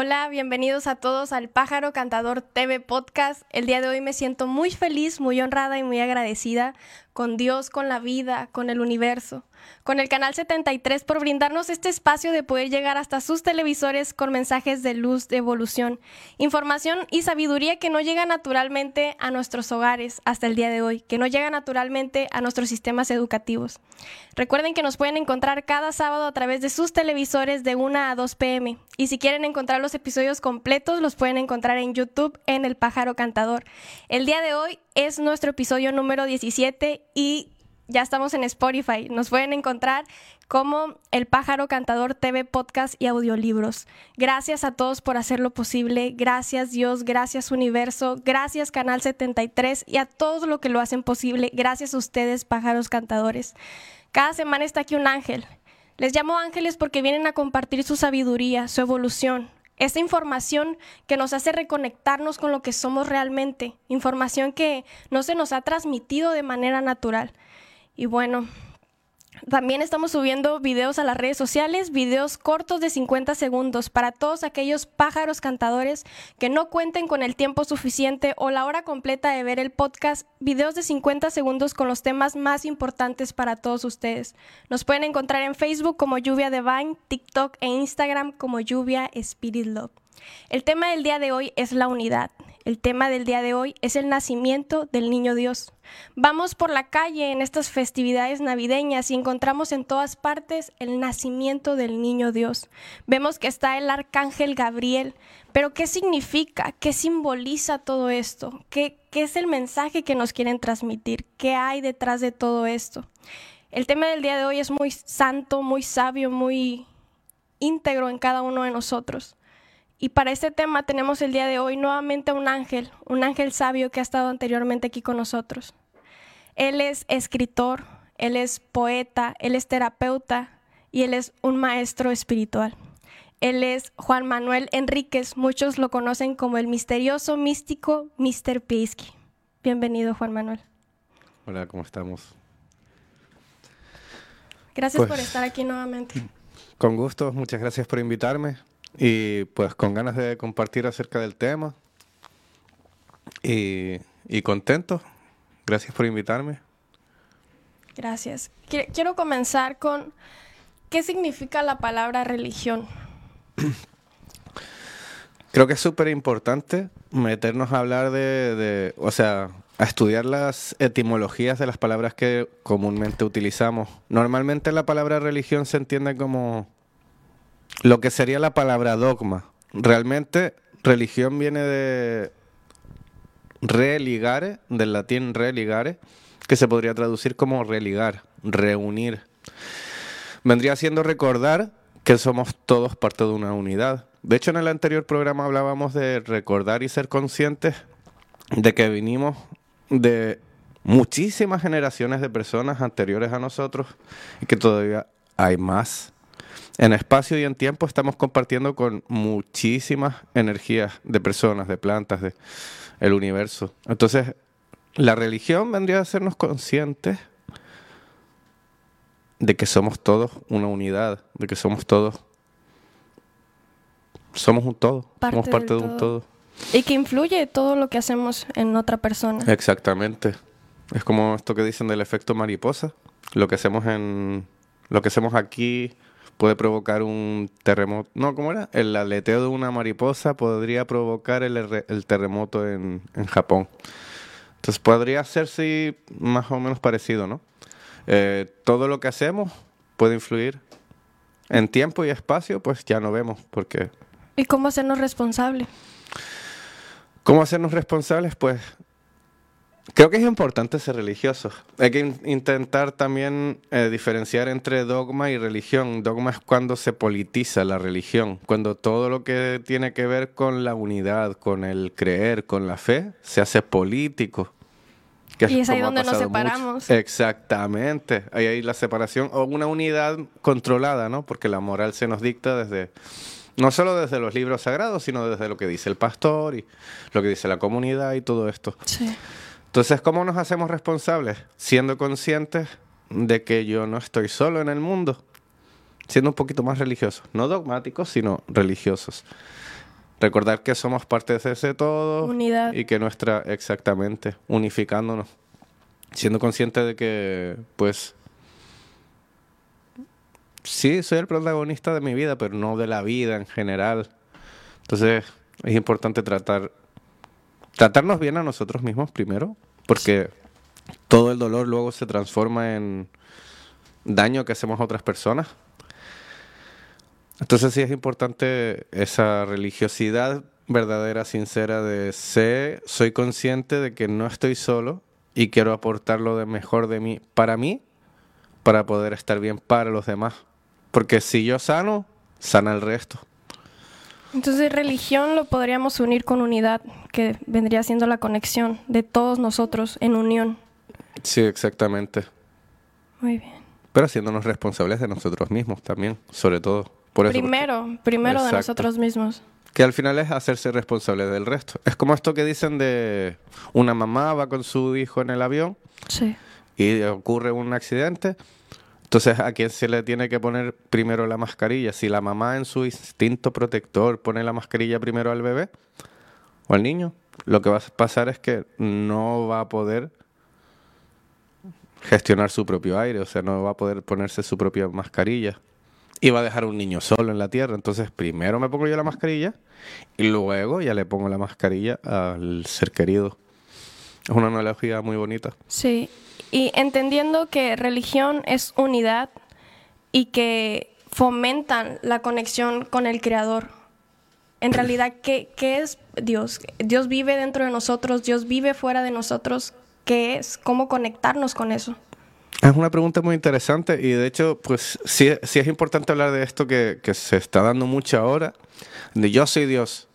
Hola, bienvenidos a todos al Pájaro Cantador TV Podcast. El día de hoy me siento muy feliz, muy honrada y muy agradecida con Dios, con la vida, con el universo, con el Canal 73 por brindarnos este espacio de poder llegar hasta sus televisores con mensajes de luz, de evolución, información y sabiduría que no llega naturalmente a nuestros hogares hasta el día de hoy, que no llega naturalmente a nuestros sistemas educativos. Recuerden que nos pueden encontrar cada sábado a través de sus televisores de 1 a 2 pm y si quieren encontrar los episodios completos los pueden encontrar en YouTube en El Pájaro Cantador. El día de hoy es nuestro episodio número 17 y ya estamos en Spotify. Nos pueden encontrar como El Pájaro Cantador TV Podcast y Audiolibros. Gracias a todos por hacerlo posible. Gracias Dios, gracias Universo, gracias Canal 73 y a todos lo que lo hacen posible. Gracias a ustedes, pájaros cantadores. Cada semana está aquí un ángel. Les llamo ángeles porque vienen a compartir su sabiduría, su evolución, esta información que nos hace reconectarnos con lo que somos realmente, información que no se nos ha transmitido de manera natural. Y bueno, también estamos subiendo videos a las redes sociales, videos cortos de 50 segundos para todos aquellos pájaros cantadores que no cuenten con el tiempo suficiente o la hora completa de ver el podcast, videos de 50 segundos con los temas más importantes para todos ustedes. Nos pueden encontrar en Facebook como Lluvia Divine, TikTok e Instagram como Lluvia Spirit Love. El tema del día de hoy es la unidad. El tema del día de hoy es el nacimiento del niño Dios. Vamos por la calle en estas festividades navideñas y encontramos en todas partes el nacimiento del niño Dios. Vemos que está el arcángel Gabriel, pero ¿qué significa? ¿Qué simboliza todo esto? ¿Qué, qué es el mensaje que nos quieren transmitir? ¿Qué hay detrás de todo esto? El tema del día de hoy es muy santo, muy sabio, muy íntegro en cada uno de nosotros. Y para este tema tenemos el día de hoy nuevamente un ángel, un ángel sabio que ha estado anteriormente aquí con nosotros. Él es escritor, él es poeta, él es terapeuta y él es un maestro espiritual. Él es Juan Manuel Enríquez, muchos lo conocen como el misterioso místico Mr. Piesky. Bienvenido, Juan Manuel. Hola, ¿cómo estamos? Gracias por pues, estar aquí nuevamente. Con gusto, muchas gracias por invitarme. Y pues con ganas de compartir acerca del tema. Y, contento. Gracias por invitarme. Gracias. Quiero comenzar con qué significa la palabra religión. Creo que es súper importante meternos a hablar de, de, o sea, a estudiar las etimologías de las palabras que comúnmente utilizamos. Normalmente la palabra religión se entiende como lo que sería la palabra dogma. Realmente religión viene de religare, del latín religare, que se podría traducir como religar, reunir. Vendría siendo recordar que somos todos parte de una unidad. De hecho, en el anterior programa hablábamos de recordar y ser conscientes de que vinimos de muchísimas generaciones de personas anteriores a nosotros y que todavía hay más en espacio y en tiempo estamos compartiendo con muchísimas energías de personas, de plantas, de el universo. Entonces, la religión vendría a hacernos conscientes de que somos todos una unidad, de que somos todos somos un todo, somos parte de un todo. Y que influye todo lo que hacemos en otra persona. Exactamente. Es como esto que dicen del efecto mariposa, lo que hacemos en lo que hacemos aquí puede provocar un terremoto. No, ¿cómo era? El aleteo de una mariposa podría provocar el, terremoto en, Japón. Entonces podría más o menos parecido, ¿no? Eh, todo lo que hacemos puede influir en tiempo y espacio, pues ya no vemos, porque... ¿Y cómo hacernos responsables? ¿Cómo hacernos responsables? Pues Creo que es importante ser religioso. Hay que intentar también eh, diferenciar entre dogma y religión. Dogma es cuando se politiza la religión, cuando todo lo que tiene que ver con la unidad, con el creer, con la fe, se hace político. y es ahí donde nos separamos. Exactamente. Ahí hay la separación o una unidad controlada, ¿no? Porque la moral se nos dicta desde no solo desde los libros sagrados, sino desde lo que dice el pastor y lo que dice la comunidad y todo esto. Sí. Entonces, ¿cómo nos hacemos responsables? Siendo conscientes de que yo no estoy solo en el mundo, siendo un poquito más religiosos, no dogmáticos, sino religiosos. Recordar que somos parte de ese todo. Unidad. Y que nuestra, exactamente, unificándonos. Siendo consciente de que, pues, sí, soy el protagonista de mi vida, pero no de la vida en general. Entonces, es importante tratar, tratarnos bien a nosotros mismos primero, porque todo el dolor luego se transforma en daño que hacemos a otras personas. Entonces sí es importante esa religiosidad verdadera, sincera de sé, soy consciente de que no estoy solo y quiero aportar lo de mejor de mí para mí, para poder estar bien para los demás. Porque si yo sano, sana el resto. Entonces religión lo podríamos unir con unidad, que vendría siendo la conexión de todos nosotros en unión. Sí, exactamente. Muy bien. Pero haciéndonos responsables de nosotros mismos también, sobre todo. Por eso, primero, primero de nosotros mismos. Que al final es hacerse responsable del resto. Es como esto que dicen de una mamá va con su hijo en el avión Sí. y ocurre un accidente. Entonces, ¿a quién se le tiene que poner primero la mascarilla? Si la mamá en su instinto protector pone la mascarilla primero al bebé o al niño, lo que va a pasar es que no va a poder gestionar su propio aire, o sea, no va a poder ponerse su propia mascarilla. Y va a dejar un niño solo en la tierra. Entonces, primero me pongo yo la mascarilla y luego ya le pongo la mascarilla al ser querido. Es una analogía muy bonita. Sí. Y entendiendo que religión es unidad y que fomentan la conexión con el Creador. En realidad, ¿qué, qué es Dios? Dios vive dentro de nosotros, Dios vive fuera de nosotros. ¿Qué es? ¿Cómo conectarnos con eso? Es una pregunta muy interesante y de hecho, pues sí, sí es importante hablar de esto que, que se está dando mucho ahora, de yo soy Dios,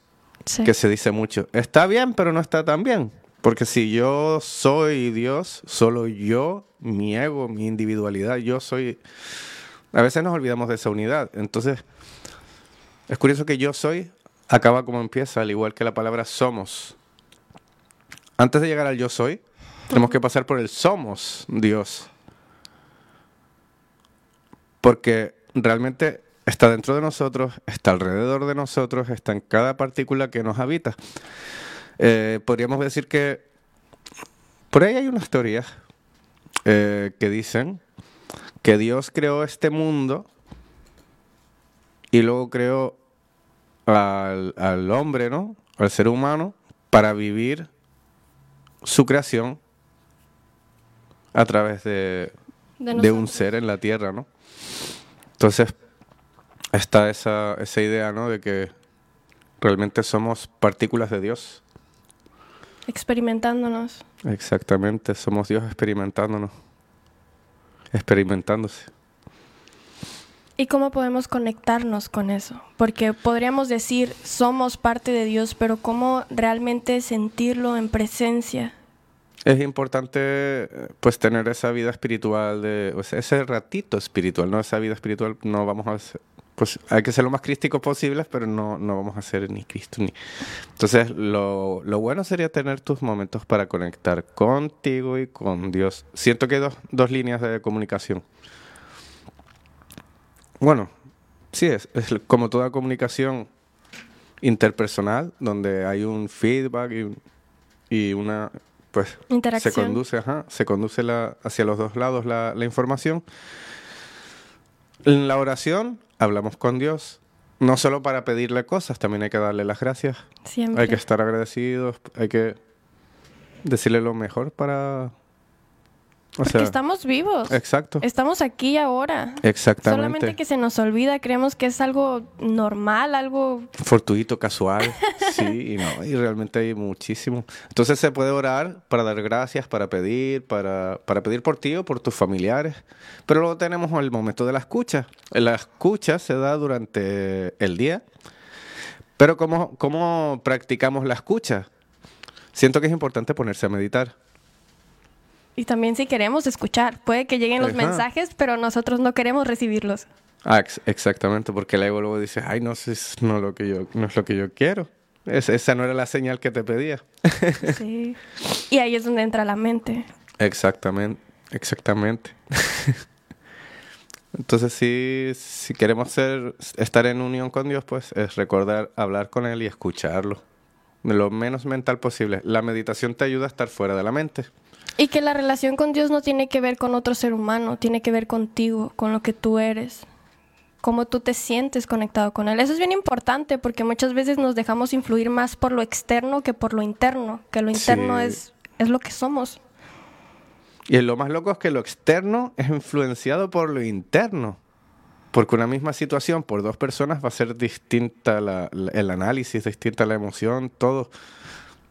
Sí. que se dice mucho. Está bien, pero no está tan bien. Porque si yo soy Dios, solo yo, mi ego, mi individualidad, yo soy... A veces nos olvidamos de esa unidad. Entonces, es curioso que yo soy acaba como empieza, al igual que la palabra somos. Antes de llegar al yo soy, tenemos que pasar por el somos Dios. Porque realmente está dentro de nosotros, está alrededor de nosotros, está en cada partícula que nos habita. Eh, podríamos decir que por ahí hay unas teorías eh, que dicen que Dios creó este mundo y luego creó al, al hombre, ¿no? Al ser humano para vivir su creación a través de, De de un ser en la tierra, ¿no? Entonces está esa, esa idea, ¿no? De que realmente somos partículas de Dios. Experimentándonos. Exactamente, somos Dios experimentándonos, experimentándose. ¿Y cómo podemos conectarnos con eso? Porque podríamos decir, somos parte de Dios, pero ¿cómo realmente sentirlo en presencia? Es importante, pues, tener esa vida espiritual, de, o sea, ese ratito espiritual, ¿no? Esa vida espiritual no vamos a pues, hay que ser lo más crísticos posibles, pero no, no vamos a ser ni Cristo ni... Entonces, lo, lo bueno sería tener tus momentos para conectar contigo y con Dios. Siento que hay dos, dos líneas de comunicación. Bueno, sí, es, es como toda comunicación interpersonal, donde hay un feedback y, y una, pues, Interacción. se conduce, ajá, se conduce la- hacia los dos lados la, la información. En la oración hablamos con Dios, no solo para pedirle cosas, también hay que darle las gracias, Siempre. hay que estar agradecidos, hay que decirle lo mejor para... O Porque sea, estamos vivos. exacto, Estamos aquí y ahora. exactamente. Solamente que se nos olvida, creemos que es algo normal, algo... fortuito, casual, sí, y no, y realmente hay muchísimo. Entonces se puede orar para dar gracias, para pedir, para, para pedir por ti o por tus familiares, pero luego tenemos el momento de la escucha. La escucha se da durante el día, pero ¿cómo, cómo practicamos la escucha? Siento que es importante ponerse a meditar. Y también si queremos escuchar, puede que lleguen los Ajá. mensajes, pero nosotros no queremos recibirlos. Ah, ex- exactamente, porque el ego luego dice, ay, no, es, no, lo que yo, no es lo que yo quiero. Es- esa no era la señal que te pedía. Sí. Y ahí es donde entra la mente. Exactamente, exactamente. Entonces, sí, si queremos ser, estar en unión con Dios, pues es recordar hablar con Él y escucharlo. Lo menos mental posible. La meditación te ayuda a estar fuera de la mente. Y que la relación con Dios no tiene que ver con otro ser humano, tiene que ver contigo, con lo que tú eres, cómo tú te sientes conectado con Él. Eso es bien importante porque muchas veces nos dejamos influir más por lo externo que por lo interno, que lo interno Sí. es, es lo que somos. Y lo más loco es que lo externo es influenciado por lo interno. Porque una misma situación por dos personas va a ser distinta la- la- el análisis, distinta la emoción, todo.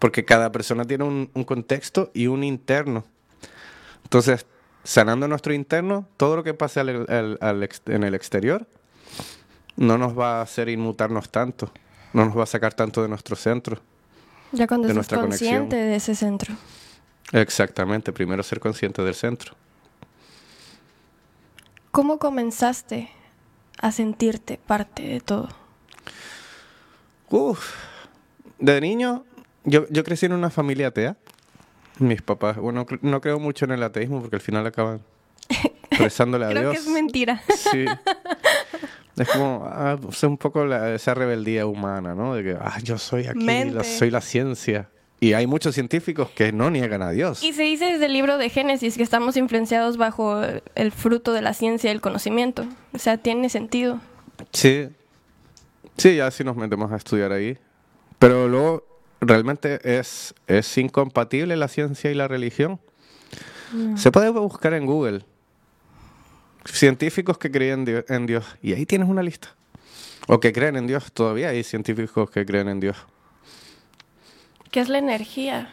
Porque cada persona tiene un, un contexto y un interno. Entonces, sanando nuestro interno, todo lo que pase al- al- al ex- en el exterior no nos va a hacer inmutarnos tanto. No nos va a sacar tanto de nuestro centro. Ya cuando De nuestra consciente conexión. de ese centro. Exactamente, primero ser consciente del centro. ¿Cómo comenzaste a sentirte parte de todo? Uf, de niño, yo, yo crecí en una familia atea. Mis papás, bueno, no creo mucho en el ateísmo porque al final acaban rezándole a Creo Dios. que es mentira. Sí. Es como, ah, pues, un poco la- esa rebeldía humana, ¿no? De que, ah, yo soy aquí, la- soy la ciencia. Y hay muchos científicos que no niegan a Dios. Y se dice desde el libro de Génesis que estamos influenciados bajo el fruto de la ciencia y el conocimiento. O sea, tiene sentido. Sí. Sí, ya sí nos metemos a estudiar ahí. Pero luego, ¿realmente es, es incompatible la ciencia y la religión? Se puede buscar en Google. Científicos que creen en Dios. Y ahí tienes una lista. O que creen en Dios. Todavía hay científicos que creen en Dios. ¿Qué es la energía?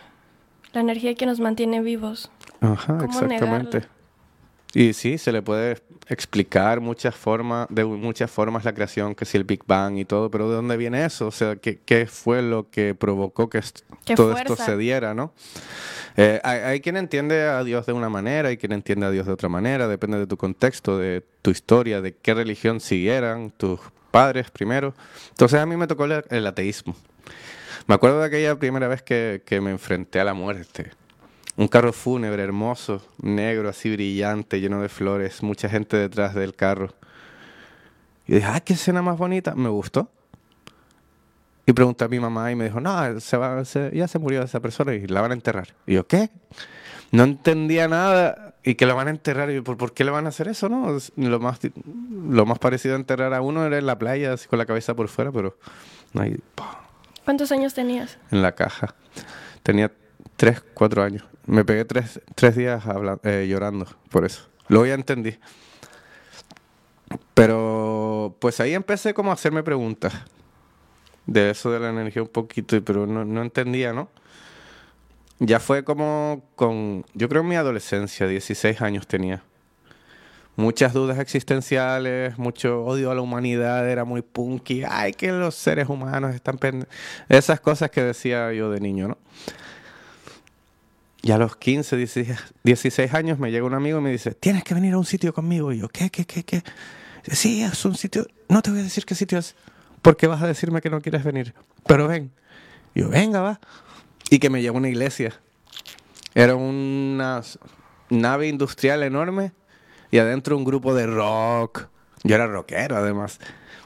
La energía que nos mantiene vivos. Ajá, ¿Cómo exactamente. Y sí, se le puede explicar muchas formas, de muchas formas la creación, que si el Big Bang y todo, pero ¿de dónde viene eso? O sea, ¿qué, qué fue lo que provocó que est- todo esto fuerza. se diera, no? Eh, hay, hay quien entiende a Dios de una manera, hay quien entiende a Dios de otra manera, depende de tu contexto, de tu historia, de qué religión siguieran tus padres primero. Entonces a mí me tocó el, el ateísmo. Me acuerdo de aquella primera vez que, que me enfrenté a la muerte. Un carro fúnebre hermoso, negro, así brillante, lleno de flores, mucha gente detrás del carro. Y dije, ah, qué escena más bonita, me gustó. Y pregunté a mi mamá y me dijo, no, se va, se- ya se murió esa persona y la van a enterrar. Y yo, ¿qué? No entendía nada y que la van a enterrar. Y yo, ¿por, por qué le van a hacer eso? no? Lo más, lo más parecido a enterrar a uno era en la playa, así con la cabeza por fuera, pero no hay... ¿Cuántos años tenías? en la caja. Tenía tres, cuatro años. Me pegué tres, tres días habla- eh, llorando por eso. Luego ya entendí. Pero pues ahí empecé como a hacerme preguntas de eso de la energía un poquito, pero no, no entendía, ¿no? Ya fue como con, yo creo en mi adolescencia, 16 años tenía. Muchas dudas existenciales, mucho odio a la humanidad, era muy punky. Ay, que los seres humanos están pende-". Esas cosas que decía yo de niño, ¿no? Y a los 15, 16, 16 años me llega un amigo y me dice, tienes que venir a un sitio conmigo. Y yo, ¿qué, qué, qué, qué? Dice, sí, es un sitio, no te voy a decir qué sitio es, porque vas a decirme que no quieres venir. Pero ven. Y yo, venga, va. Y que me llevó a una iglesia. Era una nave industrial enorme y adentro un grupo de rock. Yo era rockero, además.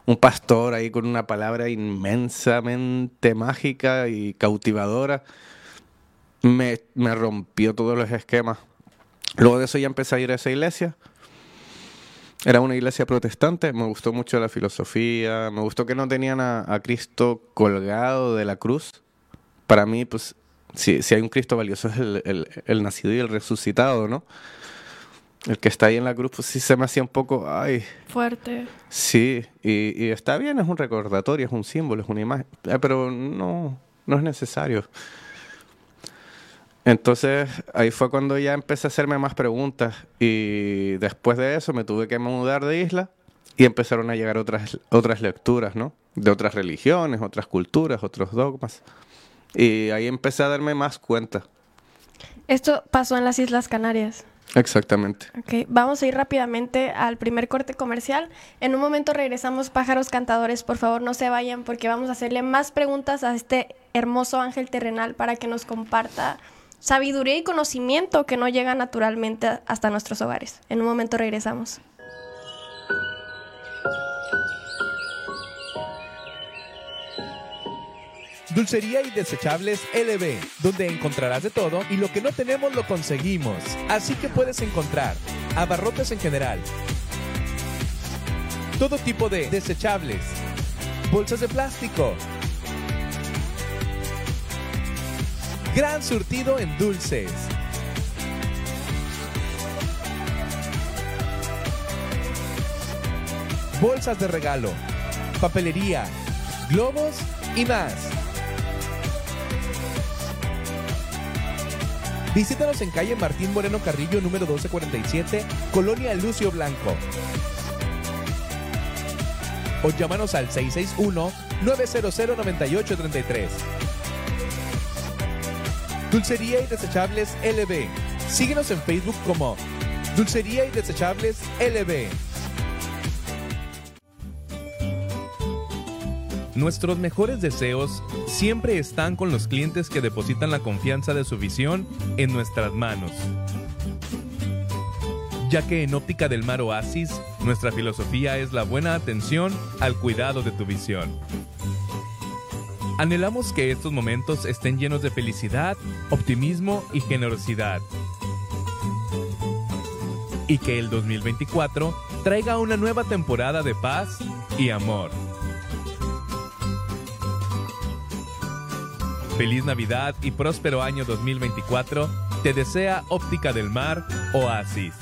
Un pastor ahí con una palabra inmensamente mágica y cautivadora. Me, me rompió todos los esquemas. Luego de eso ya empecé a ir a esa iglesia. Era una iglesia protestante, me gustó mucho la filosofía, me gustó que no tenían a, a Cristo colgado de la cruz. Para mí, pues, si, si hay un Cristo valioso es el, el- el nacido y el resucitado, ¿no? El que está ahí en la cruz, pues sí se me hacía un poco, ay, Fuerte. sí, y, y está bien, es un recordatorio, es un símbolo, es una imagen, eh, pero no, no es necesario. Entonces ahí fue cuando ya empecé a hacerme más preguntas y después de eso me tuve que mudar de isla y empezaron a llegar otras, otras lecturas, ¿no? De otras religiones, otras culturas, otros dogmas. Y ahí empecé a darme más cuenta. Esto pasó en las Islas Canarias. Exactamente. Ok, vamos a ir rápidamente al primer corte comercial. En un momento regresamos, pájaros cantadores. Por favor, no se vayan porque vamos a hacerle más preguntas a este hermoso ángel terrenal para que nos comparta sabiduría y conocimiento que no llega naturalmente hasta nuestros hogares. En un momento regresamos. Dulcería y desechables LB, donde encontrarás de todo y lo que no tenemos lo conseguimos. Así que puedes encontrar abarrotes en general, todo tipo de desechables, bolsas de plástico, gran surtido en dulces. Bolsas de regalo, papelería, globos y más. Visítanos en calle Martín Moreno Carrillo número 1247, Colonia Lucio Blanco. O llámanos al 661-900-9833. Dulcería y Desechables LB. Síguenos en Facebook como Dulcería y Desechables LB. Nuestros mejores deseos siempre están con los clientes que depositan la confianza de su visión en nuestras manos. Ya que en Óptica del Mar Oasis, nuestra filosofía es la buena atención al cuidado de tu visión. Anhelamos que estos momentos estén llenos de felicidad, optimismo y generosidad. Y que el 2024 traiga una nueva temporada de paz y amor. Feliz Navidad y próspero año 2024 te desea Óptica del Mar Oasis.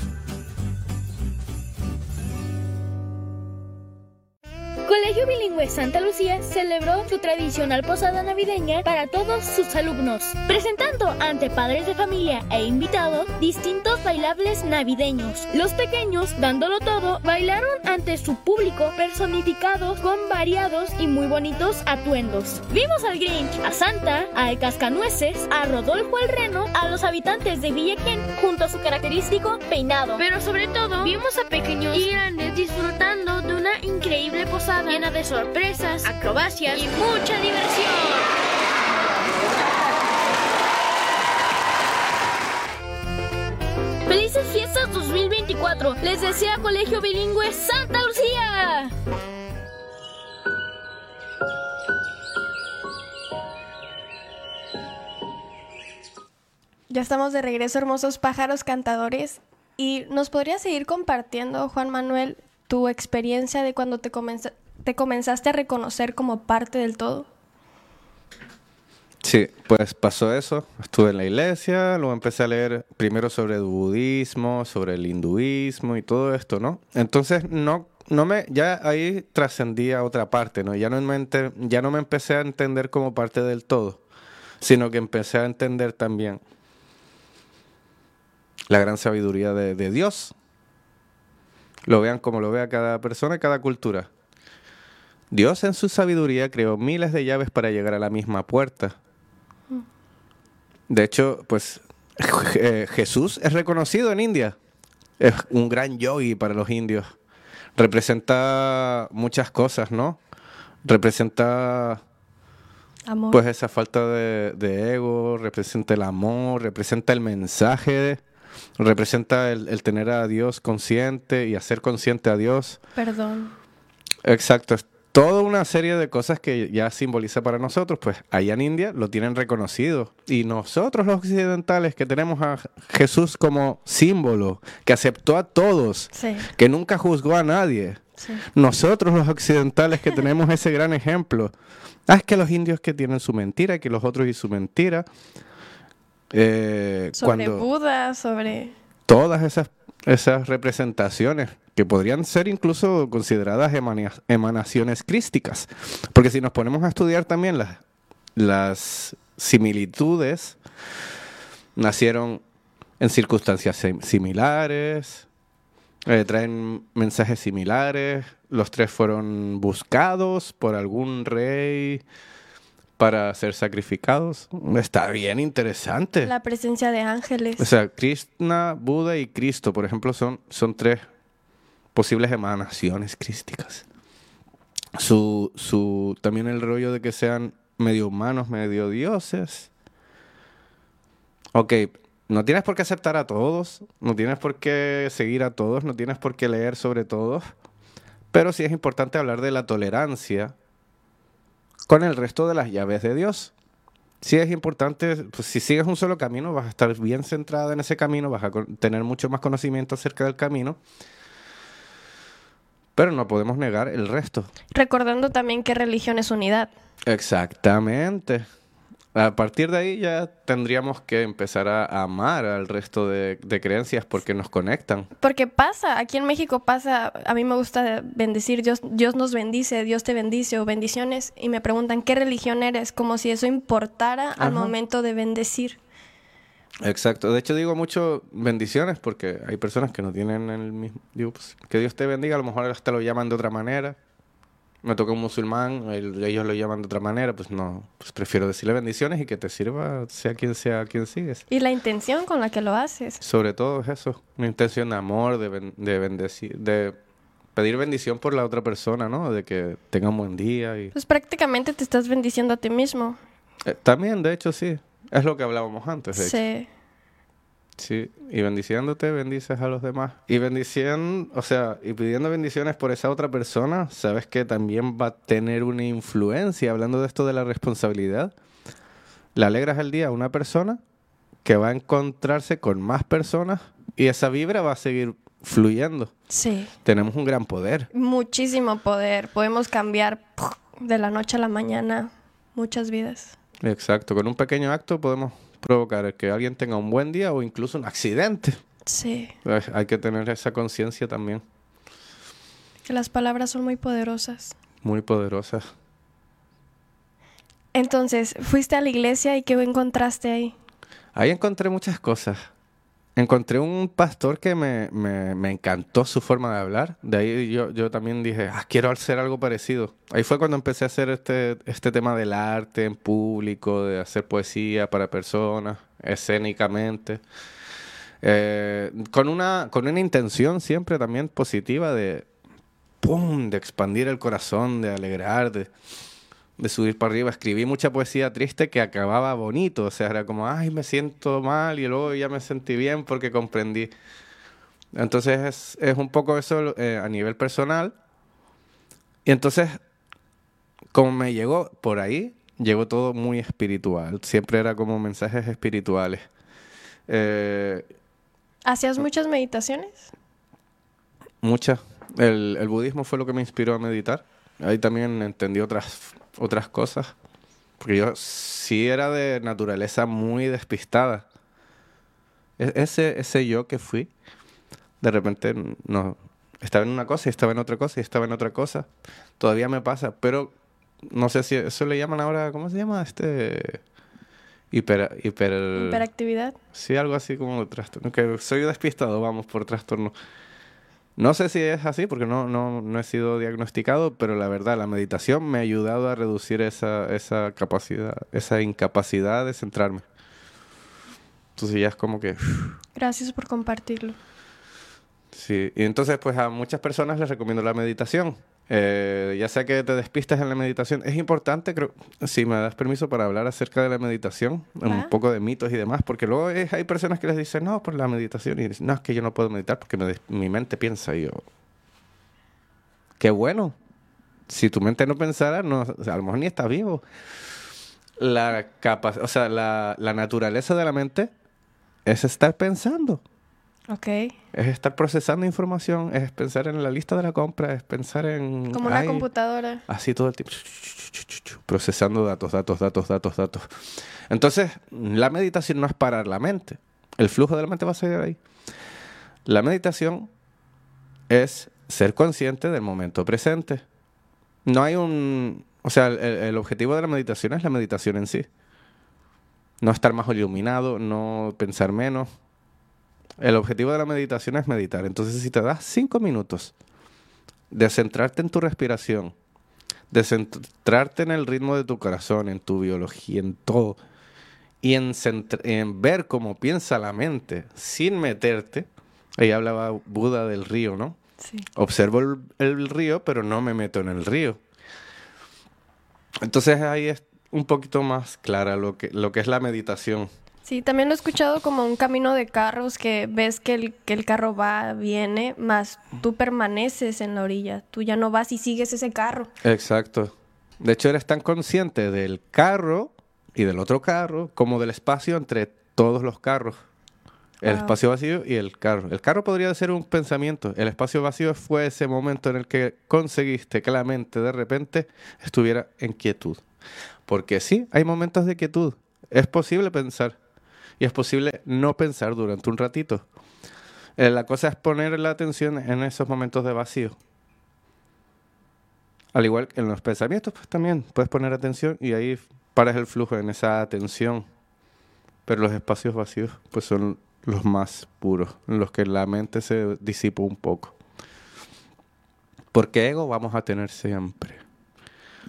Colegio Bilingüe Santa Lucía celebró su tradicional posada navideña para todos sus alumnos, presentando ante padres de familia e invitados distintos bailables navideños. Los pequeños, dándolo todo, bailaron ante su público personificados con variados y muy bonitos atuendos. Vimos al Grinch, a Santa, al Cascanueces, a Rodolfo el Reno, a los habitantes de Villequén junto a su característico peinado. Pero sobre todo, vimos a pequeños y grandes disfrutando de una increíble posada llena de sorpresas, acrobacias y mucha diversión. ¡Felices fiestas 2024! Les desea Colegio Bilingüe Santa Lucía. Ya estamos de regreso, hermosos pájaros cantadores. ¿Y nos podrías seguir compartiendo, Juan Manuel, tu experiencia de cuando te, comenza- te comenzaste a reconocer como parte del todo? Sí, pues pasó eso. Estuve en la iglesia, luego empecé a leer primero sobre el budismo, sobre el hinduismo y todo esto, ¿no? Entonces no, no me, ya ahí trascendí a otra parte, ¿no? Ya no, me ente- ya no me empecé a entender como parte del todo, sino que empecé a entender también la gran sabiduría de, de Dios. Lo vean como lo vea cada persona cada cultura. Dios en su sabiduría creó miles de llaves para llegar a la misma puerta. De hecho, pues eh, Jesús es reconocido en India. Es un gran yogi para los indios. Representa muchas cosas, ¿no? Representa Amor. pues esa falta de, de ego, representa el amor, representa el mensaje, representa el, el tener a Dios consciente y hacer consciente a Dios. Perdón. Exacto, es toda una serie de cosas que ya simboliza para nosotros, pues allá en India lo tienen reconocido. Y nosotros los occidentales que tenemos a Jesús como símbolo, que aceptó a todos, Sí, que nunca juzgó a nadie. sí. Nosotros los occidentales que tenemos ese gran ejemplo. Ah, es que los indios que tienen su mentira, que los otros y su mentira. Eh, Sobre cuando Buda, sobre... todas esas, esas representaciones que podrían ser incluso consideradas emanaciones crísticas. Porque si nos ponemos a estudiar también las, similitudes, nacieron en circunstancias sim- similares, eh, traen mensajes similares, los tres fueron buscados por algún rey para ser sacrificados. Está bien interesante. La presencia de ángeles. O sea, Krishna, Buda y Cristo, por ejemplo, son, son tres posibles emanaciones crísticas. Su, su, también el rollo de que sean medio humanos, medio dioses. Ok, no tienes por qué aceptar a todos, no tienes por qué seguir a todos, no tienes por qué leer sobre todos, pero sí es importante hablar de la tolerancia con el resto de las llaves de Dios. Sí es importante, pues si sigues un solo camino, vas a estar bien centrado en ese camino, vas a tener mucho más conocimiento acerca del camino, pero no podemos negar el resto. Recordando también que religión es unidad. Exactamente. A partir de ahí ya tendríamos que empezar a amar al resto de, creencias porque nos conectan. Porque pasa, aquí en México pasa, a mí me gusta bendecir, Dios, Dios nos bendice, Dios te bendice o bendiciones y me preguntan qué religión eres, como si eso importara al momento de bendecir. Exacto, de hecho digo mucho bendiciones porque hay personas que no tienen el mismo, digo, pues, que Dios te bendiga, a lo mejor hasta lo llaman de otra manera me toca un musulmán, ellos lo llaman de otra manera, pues no, pues prefiero decirle bendiciones y que te sirva sea quien sea quien sigues. Y la intención con la que lo haces. Sobre todo es eso, una intención de amor, de, de bendecir, de pedir bendición por la otra persona, ¿no? De que tenga un buen día y... Pues prácticamente te estás bendiciendo a ti mismo. Eh, también, de hecho, sí. Es lo que hablábamos antes, de sí. Sí, y bendiciéndote bendices a los demás. Y bendiciendo, o sea, y pidiendo bendiciones por esa otra persona, sabes que también va a tener una influencia, hablando de esto de la responsabilidad. Le alegras el día a una persona que va a encontrarse con más personas y esa vibra va a seguir fluyendo. Sí. Tenemos un gran poder. Muchísimo poder. Podemos cambiar de la noche a la mañana muchas vidas. Exacto. Con un pequeño acto podemos provocar que alguien tenga un buen día o incluso un accidente. Sí. Hay que tener esa conciencia también. Que las palabras son muy poderosas. Muy poderosas. Entonces, fuiste a la iglesia y ¿qué encontraste ahí? Ahí encontré muchas cosas. Encontré un pastor que me, me, encantó su forma de hablar. De ahí yo, yo también dije, ah, quiero hacer algo parecido. Ahí fue cuando empecé a hacer este, este tema del arte en público, de hacer poesía para personas, escénicamente. Eh, con, una, con una intención siempre también positiva de, ¡pum!, de expandir el corazón, de alegrar, de de subir para arriba. Escribí mucha poesía triste que acababa bonito. O sea, era como, ay, me siento mal y luego ya me sentí bien porque comprendí. Entonces es, un poco eso eh, a nivel personal. Y entonces, como me llegó por ahí, llegó todo muy espiritual. Siempre era como mensajes espirituales. Eh, ¿Hacías muchas meditaciones? Muchas. El, el budismo fue lo que me inspiró a meditar. Ahí también entendí otras otras cosas. Porque yo sí era de naturaleza muy despistada. E-, ese, ese yo que fui, de repente no, estaba en una cosa y estaba en otra cosa y estaba en otra cosa. Todavía me pasa, pero no sé si eso le llaman ahora, ¿cómo se llama? Este hiper, hiper hiperactividad. Sí, algo así como trastorno, que soy despistado, vamos, por trastorno. No sé si es así porque no, no, no he sido diagnosticado, pero la verdad, la meditación me ha ayudado a reducir esa, esa capacidad, esa incapacidad de centrarme. Entonces ya es como que... Gracias por compartirlo. Sí, y entonces pues a muchas personas les recomiendo la meditación. Eh, ya sea que te despistes en la meditación, es importante, creo, si me das permiso para hablar acerca de la meditación, un poco de mitos y demás, porque luego hay personas que les dicen, no, por la meditación, y dicen, no, es que yo no puedo meditar porque mi mente piensa, y yo, qué bueno, si tu mente no pensara, no, a lo mejor ni está vivo. La capa o sea, la, la naturaleza de la mente es estar pensando. Ok. Es estar procesando información, es pensar en la lista de la compra, es pensar en... Como una computadora. Así todo el tiempo. Procesando datos, datos, datos, datos, datos. Entonces, la meditación no es parar la mente. El flujo de la mente va a seguir ahí. La meditación es ser consciente del momento presente. No hay un... O sea, el objetivo de la meditación es la meditación en sí. No estar más iluminado, no pensar menos, el objetivo de la meditación es meditar. Entonces, si te das cinco minutos de centrarte en tu respiración, de centrarte en el ritmo de tu corazón, en tu biología, en todo, y en, en ver cómo piensa la mente sin meterte, ahí hablaba Buda del río, ¿no? Sí. Observo el, el río, pero no me meto en el río. Entonces ahí es un poquito más clara lo que, lo que es la meditación. Sí, también lo he escuchado como un camino de carros que ves que el, que el carro va, viene, más tú permaneces en la orilla. Tú ya no vas y sigues ese carro. Exacto. De hecho, eres tan consciente del carro y del otro carro como del espacio entre todos los carros. El Wow. espacio vacío y el carro. El carro podría ser un pensamiento. El espacio vacío fue ese momento en el que conseguiste que la mente de repente estuviera en quietud. Porque sí, hay momentos de quietud. Es posible pensar. Y es posible no pensar durante un ratito. Eh, la cosa es poner la atención en esos momentos de vacío. Al igual que en los pensamientos, pues también puedes poner atención y ahí paras el flujo en esa atención. Pero los espacios vacíos, pues son los más puros, en los que la mente se disipa un poco. Porque ego vamos a tener siempre.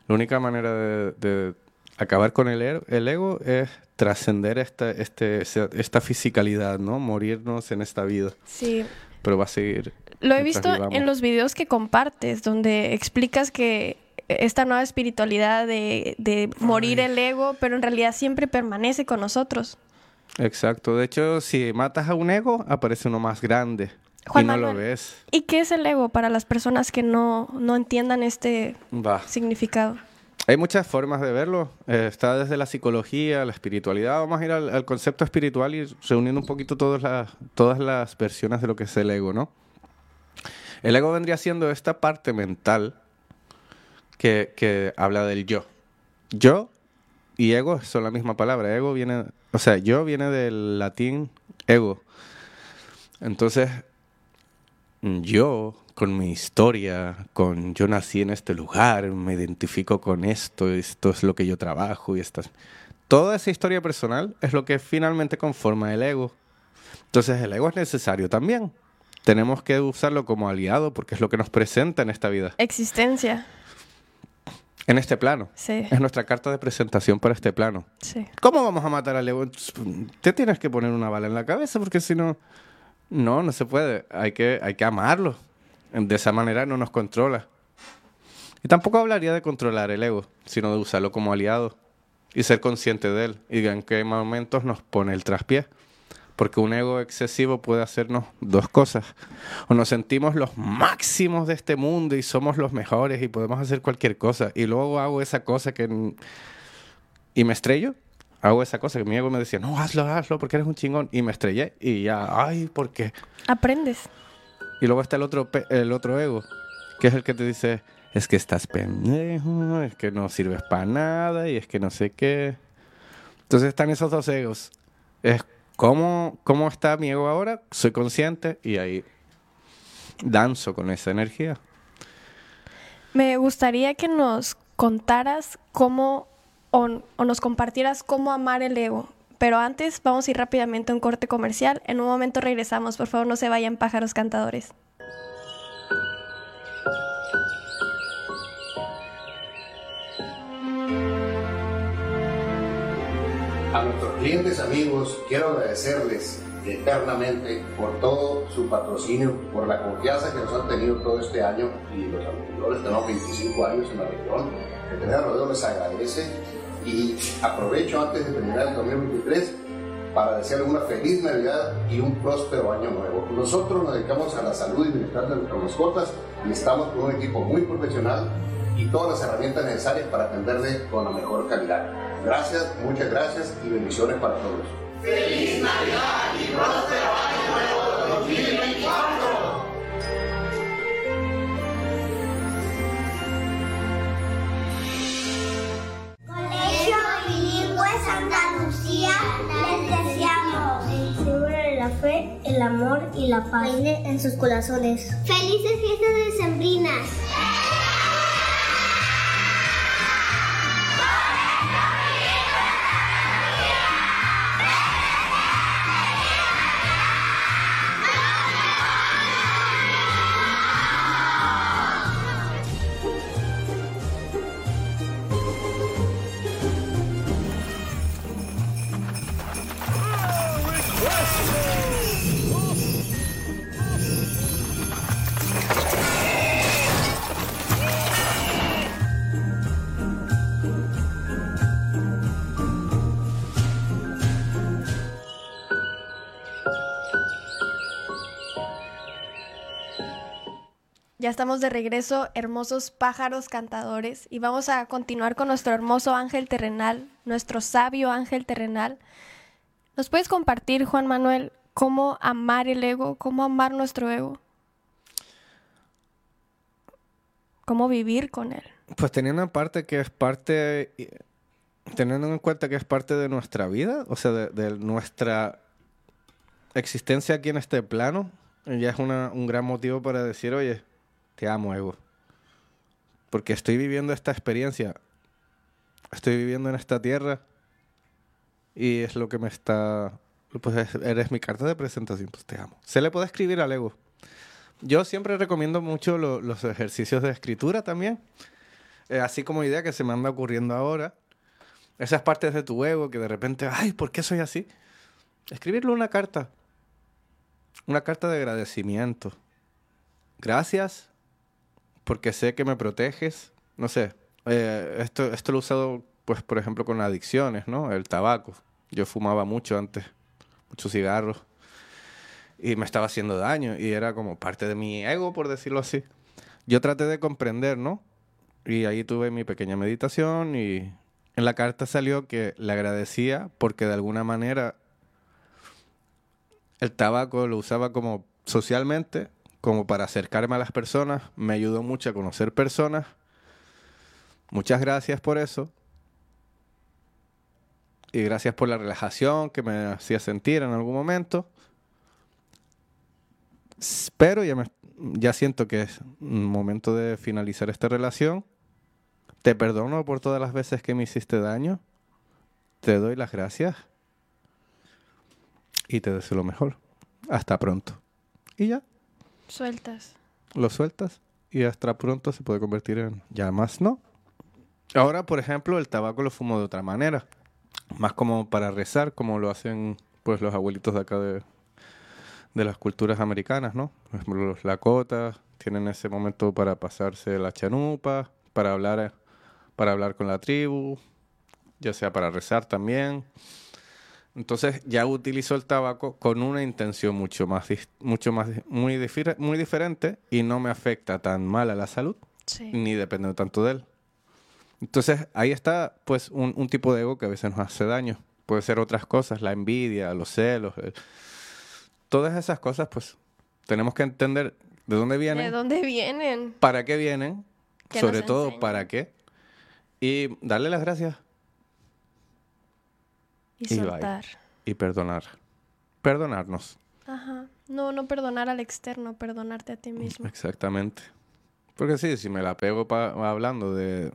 La única manera de, de acabar con el, ego- el ego es trascender esta, este, esta fisicalidad, ¿no? Morirnos en esta vida. Sí. Pero va a seguir. Lo he visto vivamos. en los videos que compartes, donde explicas que esta nueva espiritualidad de, de morir el ego, pero en realidad siempre permanece con nosotros. Exacto. De hecho, si matas a un ego, aparece uno más grande. Juan y no lo ves. ¿Y qué es el ego para las personas que no, no entiendan este significado? Hay muchas formas de verlo. Eh, está desde la psicología, la espiritualidad. Vamos a ir al, concepto espiritual y reuniendo un poquito todas las, todas las versiones de lo que es el ego, ¿no? El ego vendría siendo esta parte mental que, que habla del yo. Yo y ego son la misma palabra. Ego viene, o sea, yo viene del latín ego. Entonces, yo, con mi historia, con yo nací en este lugar, me identifico con esto, esto es lo que yo trabajo y estas. Toda esa historia personal es lo que finalmente conforma el ego. Entonces el ego es necesario también. Tenemos que usarlo como aliado porque es lo que nos presenta en esta vida, Existencia. en este plano. Sí, Es nuestra carta de presentación para este plano. sí. ¿Cómo vamos a matar al ego? Te tienes que poner una bala en la cabeza porque si no, no, no se puede. Hay que, hay que amarlo. De esa manera no nos controla. Y tampoco hablaría de controlar el ego, sino de usarlo como aliado y ser consciente de él y en qué momentos nos pone el traspié. Porque un ego excesivo puede hacernos dos cosas. O nos sentimos los máximos de este mundo y somos los mejores y podemos hacer cualquier cosa. Y luego hago esa cosa que y me estrello, hago esa cosa que mi ego me decía, no, hazlo, hazlo, porque eres un chingón. Y me estrellé y ya, ay, ¿por qué? Aprendes. Y luego está el otro, el otro ego, que es el que te dice, es que estás pendejo, es que no sirves para nada y es que no sé qué. Entonces están esos dos egos. Es cómo, cómo está mi ego ahora, soy consciente y ahí danzo con esa energía. Me gustaría que nos contaras cómo o, o nos compartieras cómo amar el ego. Pero antes vamos a ir rápidamente a un corte comercial. En un momento regresamos. Por favor, no se vayan pájaros cantadores. A nuestros clientes amigos quiero agradecerles eternamente por todo su patrocinio, por la confianza que nos han tenido todo este año y los anteriores, tenemos 25 años en la región. El Rodeo les agradece y aprovecho antes de terminar el 2023 para desearle una feliz Navidad y un próspero año nuevo. Nosotros nos dedicamos a la salud y bienestar de nuestras mascotas y estamos con un equipo muy profesional y todas las herramientas necesarias para atenderle con la mejor calidad. Gracias, muchas gracias y bendiciones para todos. ¡Feliz Navidad y próspero año nuevo 2024! Fe, el amor y la paz. reine en sus corazones. Felices fiestas decembrinas. Estamos de regreso, hermosos pájaros cantadores, y vamos a continuar con nuestro hermoso ángel terrenal, nuestro sabio ángel terrenal. ¿Nos puedes compartir, Juan Manuel, cómo amar el ego, cómo amar nuestro ego? ¿Cómo vivir con él? Pues teniendo en parte que es parte, teniendo en cuenta que es parte de nuestra vida, o sea, de, nuestra existencia aquí en este plano, ya es un gran motivo para decir, oye, te amo, ego. Porque estoy viviendo esta experiencia. Estoy viviendo en esta tierra. Y es lo que me está... Pues eres mi carta de presentación, pues te amo. Se le puede escribir al ego. Yo siempre recomiendo mucho los ejercicios de escritura también. Eh, así como idea que se me anda ocurriendo ahora. Esas partes de tu ego que de repente, ay, ¿por qué soy así? Escribirle una carta. Una carta de agradecimiento. Gracias porque sé que me proteges. No sé, eh, esto, esto lo he usado, pues, por ejemplo, con adicciones, ¿no? El tabaco. Yo fumaba mucho antes, muchos cigarros, y me estaba haciendo daño, y era como parte de mi ego, por decirlo así. Yo traté de comprender, ¿no? Y ahí tuve mi pequeña meditación, y en la carta salió que le agradecía porque de alguna manera el tabaco lo usaba como socialmente como para acercarme a las personas, me ayudó mucho a conocer personas. Muchas gracias por eso. Y gracias por la relajación que me hacía sentir en algún momento. Pero ya, ya siento que es momento de finalizar esta relación. Te perdono por todas las veces que me hiciste daño. Te doy las gracias. Y te deseo lo mejor. Hasta pronto. Y ya. Sueltas. Lo sueltas y hasta pronto se puede convertir en ya más no. Ahora, por ejemplo, el tabaco lo fumo de otra manera. Más como para rezar, como lo hacen pues los abuelitos de acá de, de las culturas americanas, ¿no? Los lakotas tienen ese momento para pasarse la chanupa, para hablar, para hablar con la tribu, ya sea para rezar también. Entonces ya utilizo el tabaco con una intención mucho más, mucho más, muy, muy diferente y no me afecta tan mal a la salud, ni depende tanto de él. Entonces ahí está pues un, tipo de ego que a veces nos hace daño. Puede ser otras cosas, la envidia, los celos, todas esas cosas pues tenemos que entender de dónde vienen. ¿De dónde vienen? ¿Para qué vienen? Sobre todo, ¿para qué? Y darle las gracias y, soltar. Y perdonar. Perdonarnos. Ajá. No, no perdonar al externo, perdonarte a ti mismo. Exactamente. Porque sí, si me la pego hablando de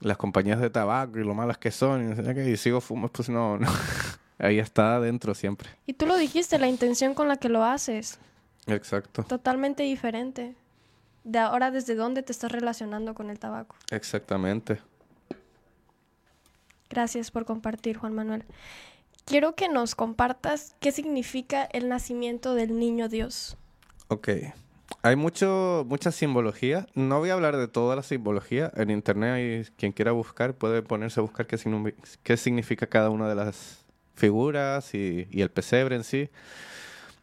las compañías de tabaco y lo malas que son y, sigo fumando, pues no, no. Ahí está adentro siempre. Y tú lo dijiste, la intención con la que lo haces. Exacto. Totalmente diferente. De ahora, ¿desde dónde te estás relacionando con el tabaco? Exactamente. Gracias por compartir, Juan Manuel. Quiero que nos compartas qué significa el nacimiento del niño Dios. Ok. Hay mucho, mucha simbología. No voy a hablar de toda la simbología. En internet hay quien quiera buscar, puede ponerse a buscar qué, significa cada una de las figuras y, el pesebre en sí.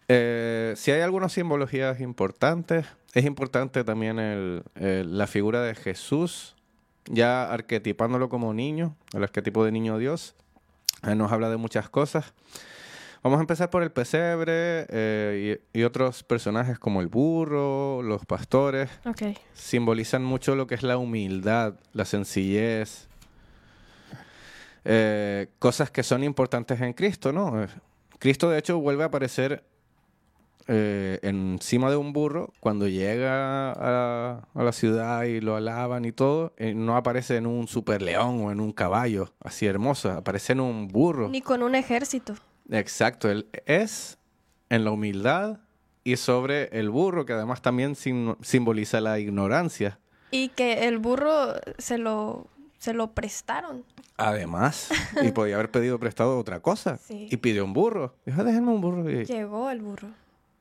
Eh, si hay algunas simbologías importantes, es importante también la figura de Jesús ya arquetipándolo como niño, el arquetipo de niño Dios, nos habla de muchas cosas. Vamos a empezar por el pesebre eh, y, otros personajes como el burro, los pastores. Simbolizan mucho lo que es la humildad, la sencillez, eh, cosas que son importantes en Cristo, ¿no? Cristo de hecho vuelve a aparecer eh, encima de un burro, cuando llega a, la ciudad y lo alaban y todo, eh, no aparece en un super león o en un caballo así hermoso, aparece en un burro. Ni con un ejército. Exacto, él es en la humildad y sobre el burro, que además también simboliza la ignorancia. Y que el burro se lo, se lo prestaron. Además, y podía haber pedido prestado otra cosa. Y pidió un burro. Dijo, déjenme un burro. Llegó el burro.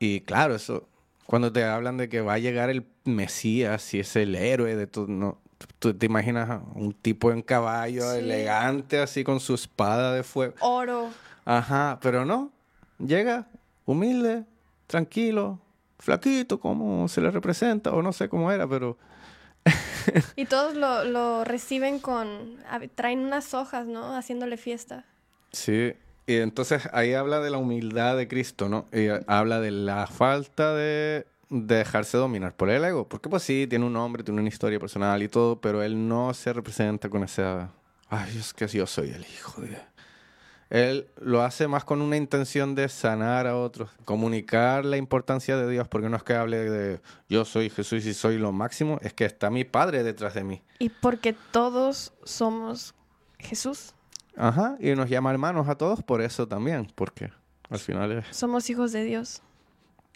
Y claro, eso, cuando te hablan de que va a llegar el Mesías y es el héroe de todo, no, tú te imaginas un tipo en caballo, elegante, así con su espada de fuego. Oro. Ajá, pero no, llega humilde, tranquilo, flaquito, cómo se le representa, o no sé cómo era, pero... y todos lo, lo reciben con, traen unas hojas, ¿no? Haciéndole fiesta. Sí, y entonces ahí habla de la humildad de Cristo, ¿no? Y habla de la falta de, dejarse dominar por el ego. Porque pues sí, tiene un nombre, tiene una historia personal y todo, pero él no se representa con esa... Ay, es que yo soy el hijo de... Él lo hace más con una intención de sanar a otros, comunicar la importancia de Dios, porque no es que hable de yo soy Jesús y soy lo máximo, es que está mi Padre detrás de mí. Y porque todos somos Jesús. Ajá, y nos llama hermanos a todos por eso también, porque al final es... Somos hijos de Dios.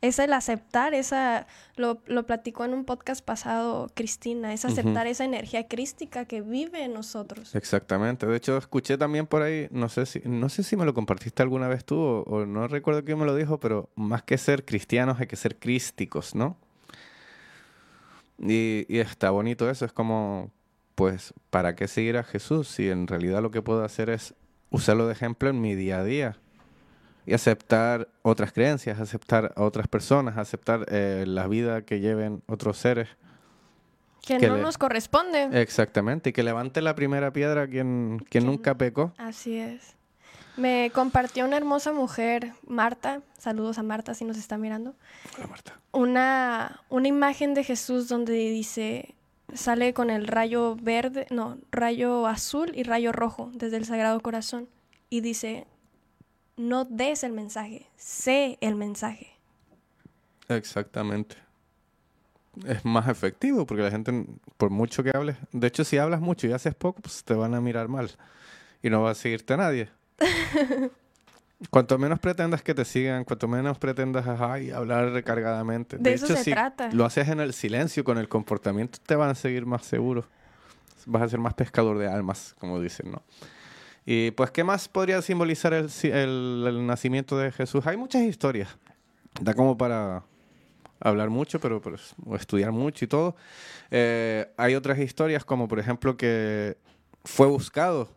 Es el aceptar esa, lo, lo platicó en un podcast pasado Cristina, es aceptar esa energía crística que vive en nosotros. Exactamente. De hecho, escuché también por ahí, no sé si, no sé si me lo compartiste alguna vez tú o, no recuerdo quién me lo dijo, pero más que ser cristianos hay que ser crísticos, ¿no? Y, y está bonito eso, es como, pues, ¿para qué seguir a Jesús si en realidad lo que puedo hacer es usarlo de ejemplo en mi día a día? Y aceptar otras creencias, aceptar a otras personas, aceptar eh, la vida que lleven otros seres. Que, no nos corresponde. Exactamente, y que levante la primera piedra quien, quien nunca pecó. Así es. Me compartió una hermosa mujer, Marta, saludos a Marta si nos está mirando. Hola Marta. Una, una imagen de Jesús donde dice, sale con el rayo verde, no, rayo azul y rayo rojo desde el Sagrado Corazón. Y dice, no des el mensaje, sé el mensaje. Exactamente. Es más efectivo porque la gente, por mucho que hables, de hecho si hablas mucho y haces poco, pues te van a mirar mal y no va a seguirte a nadie. Cuanto menos pretendas que te sigan, cuanto menos pretendas ay, hablar recargadamente. De, eso se si trata. Lo haces en el silencio, con el comportamiento, te van a seguir más seguro. Vas a ser más pescador de almas, como dicen, ¿no? Y pues, ¿qué más podría simbolizar el, el, nacimiento de Jesús? Hay muchas historias. Da como para hablar mucho, pero, pues, o estudiar mucho y todo. Eh, hay otras historias, como por ejemplo que fue buscado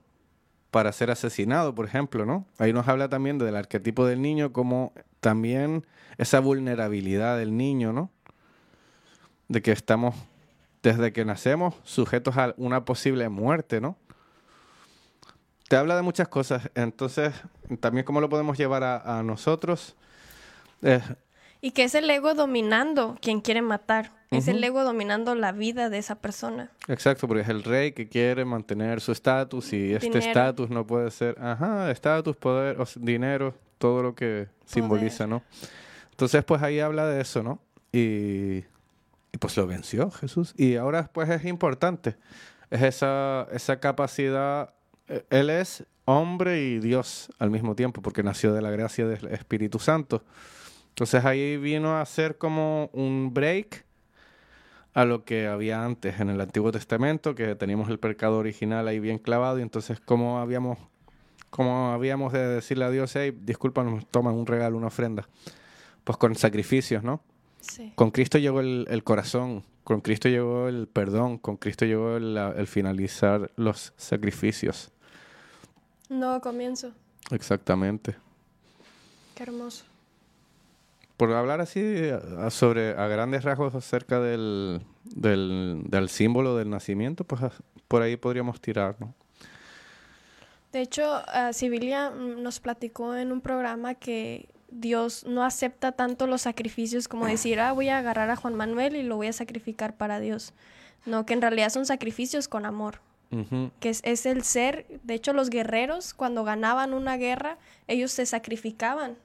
para ser asesinado, por ejemplo, ¿no? Ahí nos habla también del arquetipo del niño, como también esa vulnerabilidad del niño, ¿no? De que estamos, desde que nacemos, sujetos a una posible muerte, ¿no? Te habla de muchas cosas, entonces, también cómo lo podemos llevar a, nosotros. y que es el ego dominando quien quiere matar. Es el ego dominando la vida de esa persona. Exacto, porque es el rey que quiere mantener su estatus y este estatus no puede ser, ajá, estatus, poder, dinero, todo lo que simboliza, ¿no? Entonces, pues ahí habla de eso, ¿no? Y, y, pues lo venció Jesús. Y ahora, pues es importante, es esa, esa capacidad, e, él es hombre y Dios al mismo tiempo, porque nació de la gracia del Espíritu Santo. Entonces ahí vino a ser como un break a lo que había antes en el Antiguo Testamento, que teníamos el pecado original ahí bien clavado, y entonces cómo habíamos, cómo habíamos de decirle a Dios, hey, disculpa, nos toman un regalo, una ofrenda. Pues con sacrificios, ¿no? Sí. Con Cristo llegó el, corazón, con Cristo llegó el perdón, con Cristo llegó el, el finalizar los sacrificios. No comienzo. Exactamente. Qué hermoso por hablar así sobre a grandes rasgos acerca del, del, símbolo del nacimiento, pues por ahí podríamos tirar, ¿no? De hecho, uh, Sibilia nos platicó en un programa que Dios no acepta tanto los sacrificios como decir, ah, voy a agarrar a Juan Manuel y lo voy a sacrificar para Dios. No, que en realidad son sacrificios con amor. Que es, es el ser, de hecho los guerreros cuando ganaban una guerra, ellos se sacrificaban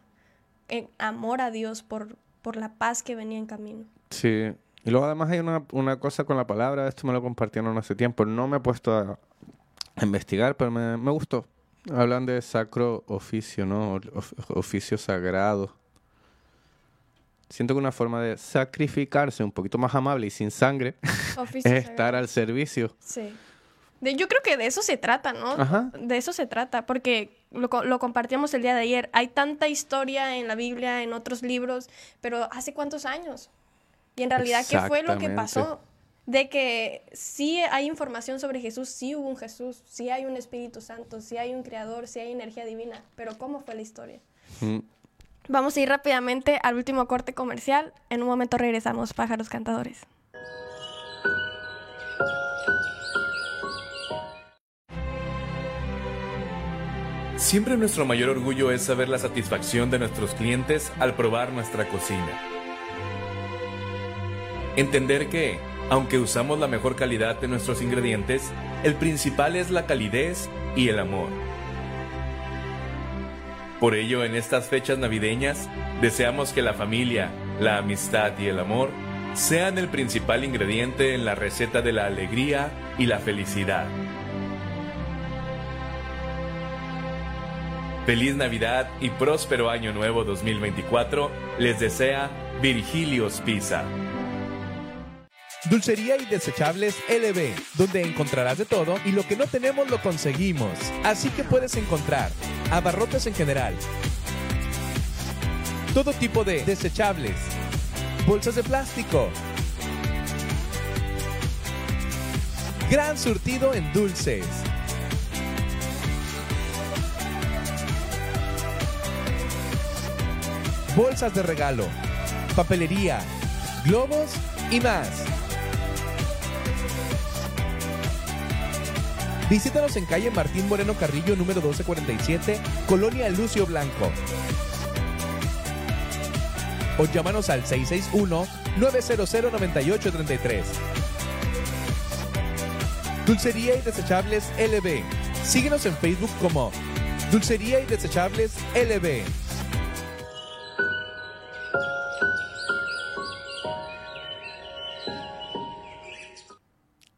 en amor a Dios por, por la paz que venía en camino. Sí, y luego además hay una, una cosa con la palabra, esto me lo compartieron hace tiempo, no me he puesto a, investigar, pero me, me, gustó. Hablan de sacro oficio, ¿no? oficio sagrado. Siento que una forma de sacrificarse un poquito más amable y sin sangre es estar al servicio. Sí yo creo que de eso se trata, ¿no? De eso se trata, porque lo, lo, compartíamos el día de ayer. Hay tanta historia en la Biblia, en otros libros, pero ¿hace cuántos años? Y en realidad, ¿qué fue lo que pasó? De que sí hay información sobre Jesús, sí hubo un Jesús, sí hay un Espíritu Santo, sí hay un Creador, sí hay energía divina, pero ¿cómo fue la historia? Vamos a ir rápidamente al último corte comercial. En un momento regresamos, pájaros cantadores. Siempre nuestro mayor orgullo es saber la satisfacción de nuestros clientes al probar nuestra cocina. Entender que, aunque usamos la mejor calidad de nuestros ingredientes, el principal es la calidez y el amor. Por ello, en estas fechas navideñas, deseamos que la familia, la amistad y el amor sean el principal ingrediente en la receta de la alegría y la felicidad. Feliz Navidad y próspero Año Nuevo 2024 les desea Virgilios Pisa. Dulcería y desechables LB, donde encontrarás de todo y lo que no tenemos lo conseguimos. Así que puedes encontrar abarrotes en general, todo tipo de desechables, bolsas de plástico, gran surtido en dulces. Bolsas de regalo, papelería, globos y más. Visítanos en calle Martín Moreno Carrillo número 1247, Colonia Lucio Blanco. O llámanos al 661-900-9833. Dulcería y Desechables LB. Síguenos en Facebook como Dulcería y Desechables LB.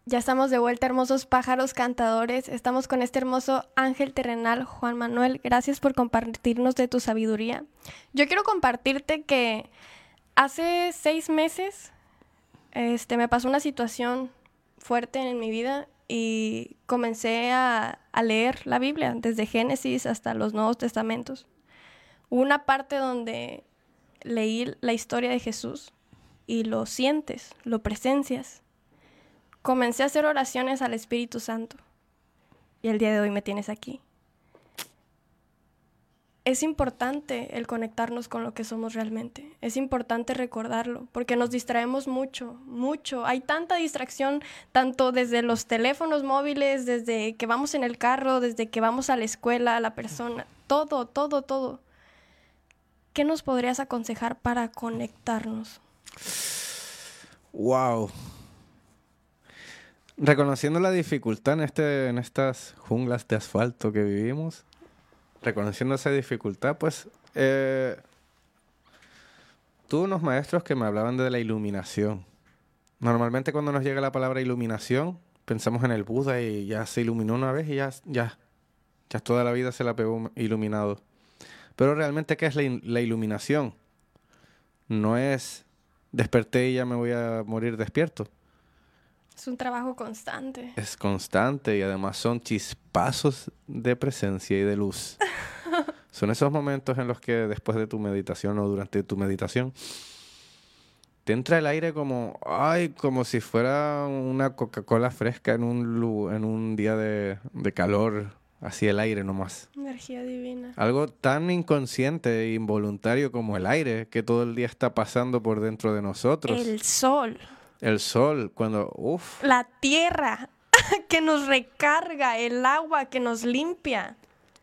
Ya estamos de vuelta, hermosos pájaros cantadores. Estamos con este hermoso ángel terrenal, Juan Manuel. Gracias por compartirnos de tu sabiduría. Yo quiero compartirte que hace seis meses este, me pasó una situación fuerte en mi vida y comencé a, a leer la Biblia, desde Génesis hasta los Nuevos Testamentos. Una parte donde leí la historia de Jesús y lo sientes, lo presencias comencé a hacer oraciones al Espíritu Santo. Y el día de hoy me tienes aquí. Es importante el conectarnos con lo que somos realmente. Es importante recordarlo, porque nos distraemos mucho, mucho. Hay tanta distracción, tanto desde los teléfonos móviles, desde que vamos en el carro, desde que vamos a la escuela, a la persona, todo, todo, todo. ¿Qué nos podrías aconsejar para conectarnos? Wow, reconociendo la dificultad en, este, en estas junglas de asfalto que vivimos, reconociendo esa dificultad, pues eh, tuve unos maestros que me hablaban de la iluminación. Normalmente cuando nos llega la palabra iluminación, pensamos en el Buda y ya se iluminó una vez y ya, ya, ya toda la vida se la pegó iluminado. Pero realmente, ¿qué es la, la iluminación? No es desperté y ya me voy a morir despierto. Es un trabajo constante. Es constante y además son chispazos de presencia y de luz. son esos momentos en los que después de tu meditación o durante tu meditación te entra el aire como, ay, como si fuera una Coca-Cola fresca en un, en un día de, de calor, así el aire nomás. Energía divina. Algo tan inconsciente e involuntario como el aire que todo el día está pasando por dentro de nosotros. El sol. El sol, cuando, uff. La tierra que nos recarga, el agua que nos limpia.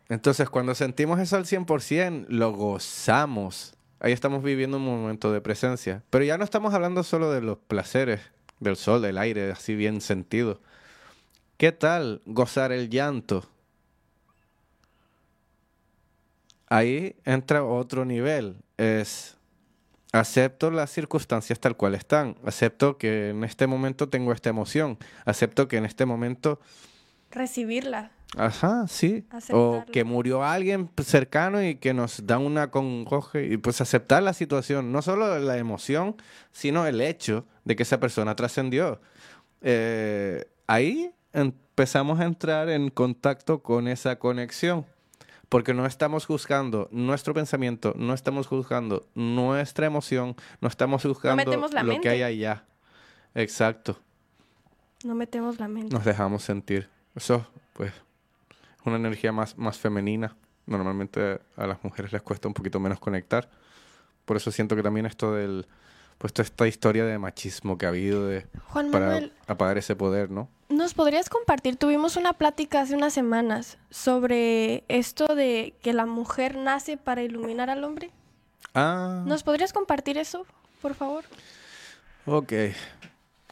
Entonces, cuando sentimos eso al 100%, lo gozamos. Ahí estamos viviendo un momento de presencia. Pero ya no estamos hablando solo de los placeres del sol, del aire, así bien sentido. ¿Qué tal gozar el llanto? Ahí entra otro nivel. Es acepto las circunstancias tal cual están, acepto que en este momento tengo esta emoción, acepto que en este momento... Recibirla. Ajá, sí. O que murió alguien cercano y que nos da una congoje y pues aceptar la situación, no solo la emoción, sino el hecho de que esa persona trascendió. Eh, ahí empezamos a entrar en contacto con esa conexión porque no estamos juzgando nuestro pensamiento, no estamos juzgando nuestra emoción, no estamos juzgando lo que hay allá. Exacto. No metemos la mente. Nos dejamos sentir. Eso, pues, una energía más, más femenina. Normalmente a las mujeres les cuesta un poquito menos conectar. Por eso siento que también esto del pues toda esta historia de machismo que ha habido de Juan para Manuel, apagar ese poder, ¿no? ¿nos podrías compartir? Tuvimos una plática hace unas semanas sobre esto de que la mujer nace para iluminar al hombre. Ah, ¿Nos podrías compartir eso, por favor? ok.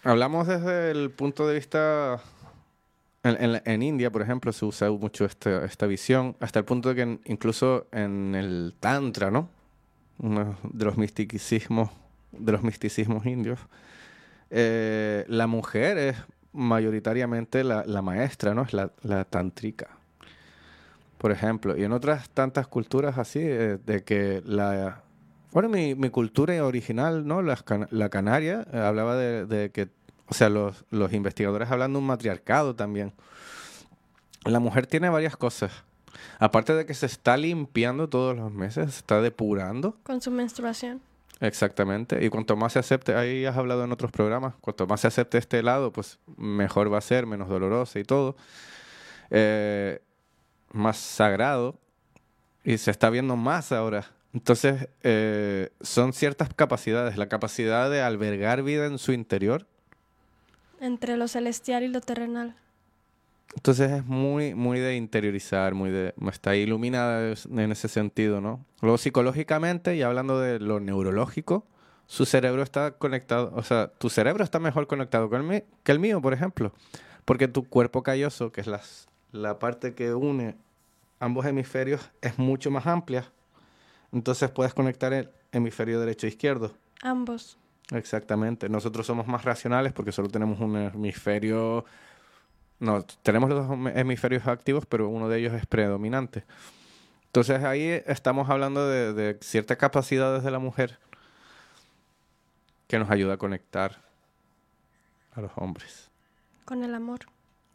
Hablamos desde el punto de vista en, en la- en India, por ejemplo, se usa mucho esta, esta visión, hasta el punto de que incluso en el Tantra, ¿no? Uno de los misticismos, de los misticismos indios, eh, la mujer es mayoritariamente la, la maestra, ¿no? Es la, la tantrica. Por ejemplo, y en otras tantas culturas así, eh, de que la... Bueno, mi, mi cultura original, ¿no? Can- la canaria, eh, hablaba de, de que, o sea, los, los investigadores hablan de un matriarcado también. La mujer tiene varias cosas. Aparte de que se está limpiando todos los meses, se está depurando. Con su menstruación. Exactamente. Y cuanto más se acepte, ahí has hablado en otros programas, cuanto más se acepte este lado, pues mejor va a ser, menos doloroso y todo. Eh, más sagrado. Y se está viendo más ahora. Entonces, eh, son ciertas capacidades. La capacidad de albergar vida en su interior. Entre lo celestial y lo terrenal. Entonces es muy, muy de interiorizar, muy de... Está iluminada en ese sentido, ¿no? Luego psicológicamente, y hablando de lo neurológico, su cerebro está conectado, o sea, tu cerebro está mejor conectado que el, que el mío, por ejemplo. Porque tu cuerpo calloso, que es las, la parte que une ambos hemisferios, es mucho más amplia. Entonces puedes conectar el hemisferio derecho e izquierdo. Ambos. Exactamente. Nosotros somos más racionales porque solo tenemos un hemisferio. No, tenemos los dos hem- hemisferios activos, pero uno de ellos es predominante. Entonces ahí estamos hablando de, de ciertas capacidades de la mujer que nos ayuda a conectar a los hombres. Con el amor.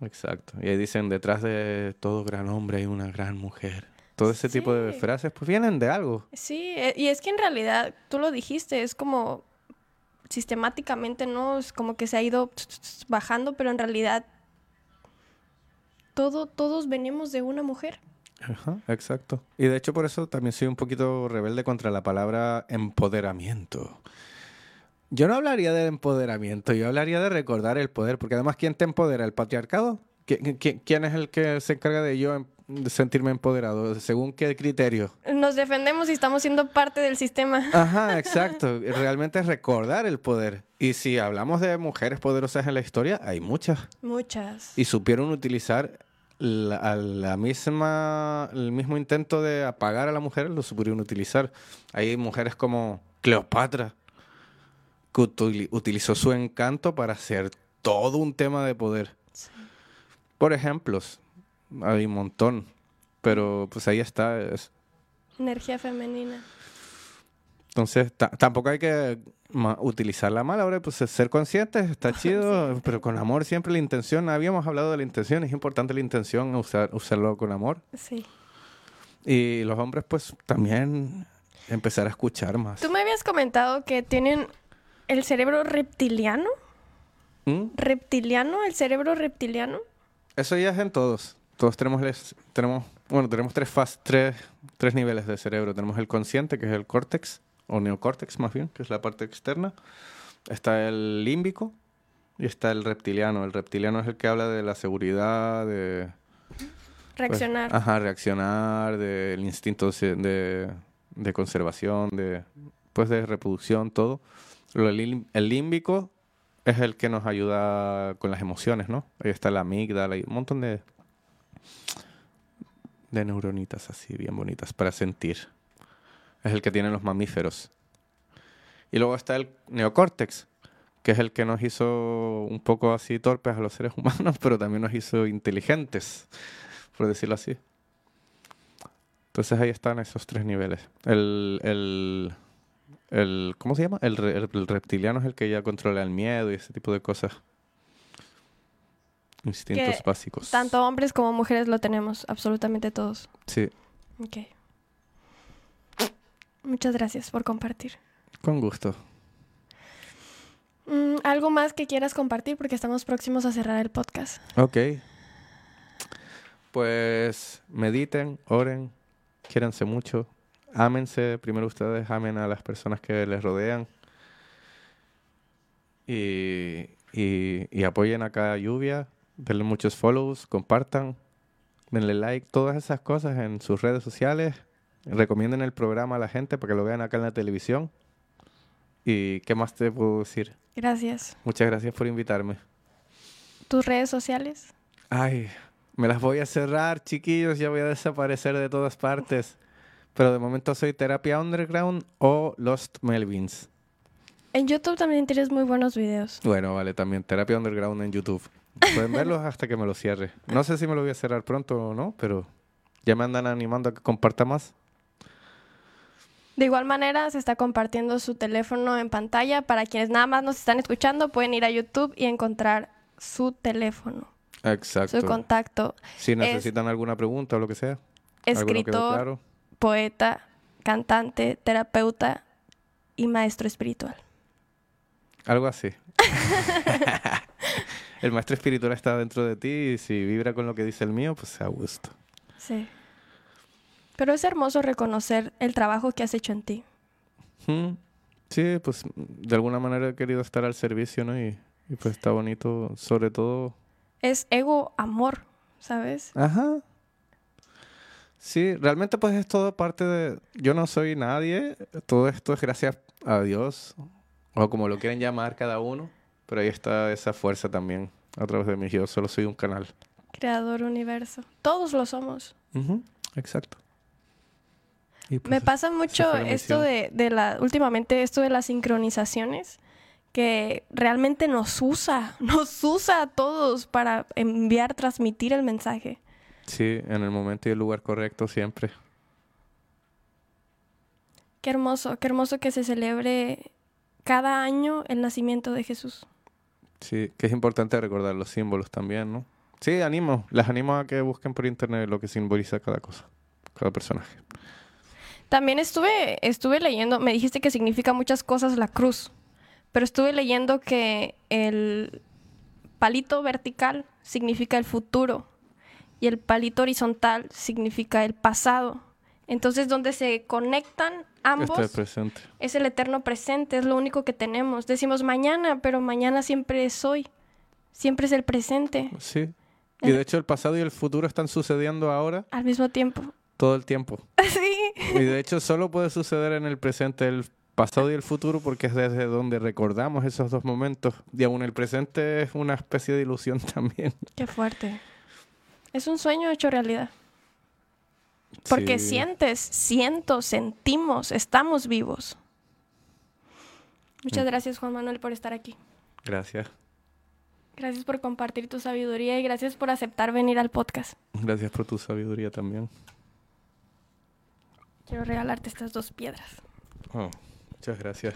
Exacto. Y ahí dicen, detrás de todo gran hombre hay una gran mujer. Todo ese tipo de frases pues vienen de algo. Sí, e- y es que en realidad, tú lo dijiste, es como sistemáticamente, ¿no? Es como que se ha ido bajando, pero en realidad todo, todos venimos de una mujer. Ajá, exacto. Y de hecho por eso también soy un poquito rebelde contra la palabra empoderamiento. Yo no hablaría del empoderamiento, yo hablaría de recordar el poder, porque además ¿quién te empodera? ¿El patriarcado? ¿Qui- qui- ¿Quién es el que se encarga de yo em- de sentirme empoderado? ¿Según qué criterio? Nos defendemos y estamos siendo parte del sistema. Ajá, exacto. Realmente es recordar el poder. Y si hablamos de mujeres poderosas en la historia, hay muchas. Muchas. y supieron utilizar la, la misma, el mismo intento de apagar a la mujer, lo supieron utilizar. Hay mujeres como Cleopatra, que utili- utilizó su encanto para hacer todo un tema de poder. Por ejemplos, hay un montón, pero pues ahí está. es- Energía femenina. Entonces, ta- tampoco hay que ma- utilizarla mal. Ahora, pues ser conscientes está chido, pero con amor siempre la intención. Habíamos hablado de la intención, es importante la intención, usar, usarlo con amor. Sí. Y los hombres, pues también empezar a escuchar más. Tú me habías comentado que tienen el cerebro reptiliano. ¿Mm? ¿Reptiliano? ¿El cerebro reptiliano? Eso ya es en todos. Todos tenemos, les- tenemos bueno, tenemos tres, fas- tres, tres niveles de cerebro. Tenemos el consciente, que es el córtex, o neocórtex más bien, que es la parte externa. Está el límbico y está el reptiliano. El reptiliano es el que habla de la seguridad, de... pues, Reaccionar. ajá, reaccionar, del instinto de, de conservación, de, pues de reproducción, todo. Lim- el límbico es el que nos ayuda con las emociones, ¿no? Ahí está la amígdala y un montón de, de neuronitas así, bien bonitas, para sentir. Es el que tienen los mamíferos. Y luego está el neocórtex, que es el que nos hizo un poco así torpes a los seres humanos, pero también nos hizo inteligentes, por decirlo así. Entonces ahí están esos tres niveles. El, el, el ¿cómo se llama? El, re- el reptiliano es el que ya controla el miedo y ese tipo de cosas. Instintos Que básicos. Tanto hombres como mujeres lo tenemos, absolutamente todos. Sí, Ok. Muchas gracias por compartir. con gusto. Mm, ¿Algo más que quieras compartir? Porque estamos próximos a cerrar el podcast. Ok. Pues mediten, oren, quiéranse mucho, ámense, primero ustedes amen a las personas que les rodean y, y, y apoyen acá a Lluvia, denle muchos follows, compartan, denle like, todas esas cosas en sus redes sociales, recomienden el programa a la gente para que lo vean acá en la televisión. ¿Y qué más te puedo decir? Gracias. Muchas gracias por invitarme. ¿Tus redes sociales? Ay, me las voy a cerrar, chiquillos, ya voy a desaparecer de todas partes. Pero de momento soy Terapia Underground o Lost Melvins. En YouTube también tienes muy buenos videos. Bueno, vale, también Terapia Underground en YouTube. Pueden verlos hasta que me lo cierre. No sé si me lo voy a cerrar pronto o no, pero ya me andan animando a que comparta más. De igual manera, se está compartiendo su teléfono en pantalla. Para quienes nada más nos están escuchando, pueden ir a YouTube y encontrar su teléfono, Exacto. su contacto. Si Es necesitan alguna pregunta o lo que sea. escritor, claro. poeta, cantante, terapeuta y maestro espiritual. Algo así. el maestro espiritual está dentro de ti y si vibra con lo que dice el mío, pues a gusto. Sí. Pero es hermoso reconocer el trabajo que has hecho en ti. Mm, Sí, pues de alguna manera he querido estar al servicio, ¿no? Y, y pues está bonito, sobre todo. Es ego amor, ¿sabes? Ajá. Sí, realmente pues es todo parte de... Yo no soy nadie, todo esto es gracias a Dios, o como lo quieren llamar cada uno, pero ahí está esa fuerza también a través de mí. Yo solo soy un canal. Creador universo. Todos lo somos. Ujú, Exacto. Y, Me pues, pasa mucho esto de, de la, últimamente esto de las sincronizaciones, que realmente nos usa, nos usa a todos para enviar, transmitir el mensaje. Sí, en el momento y el lugar correcto siempre. Qué hermoso, qué hermoso que se celebre cada año el nacimiento de Jesús. Sí, que es importante recordar los símbolos también, ¿no? Sí, animo, las animo a que busquen por internet lo que simboliza cada cosa, cada personaje. También estuve, estuve leyendo, me dijiste que significa muchas cosas la cruz, pero estuve leyendo que el palito vertical significa el futuro y el palito horizontal significa el pasado. Entonces, donde se conectan ambos Este presente. es el eterno presente, es lo único que tenemos. Decimos mañana, pero mañana siempre es hoy, siempre es el presente Sí. Y de hecho el pasado y el futuro están sucediendo ahora al mismo tiempo. Todo el tiempo. sí. Y de hecho solo puede suceder en el presente el pasado y el futuro porque es desde donde recordamos esos dos momentos. Y aún el presente es una especie de ilusión también. Qué fuerte. Es un sueño hecho realidad. Porque Sí. sientes, siento, sentimos, estamos vivos. Muchas Mm. gracias, Juan Manuel, por estar aquí. Gracias. Gracias por compartir tu sabiduría y gracias por aceptar venir al podcast. Gracias por tu sabiduría también. Quiero regalarte estas dos piedras. Oh, muchas gracias.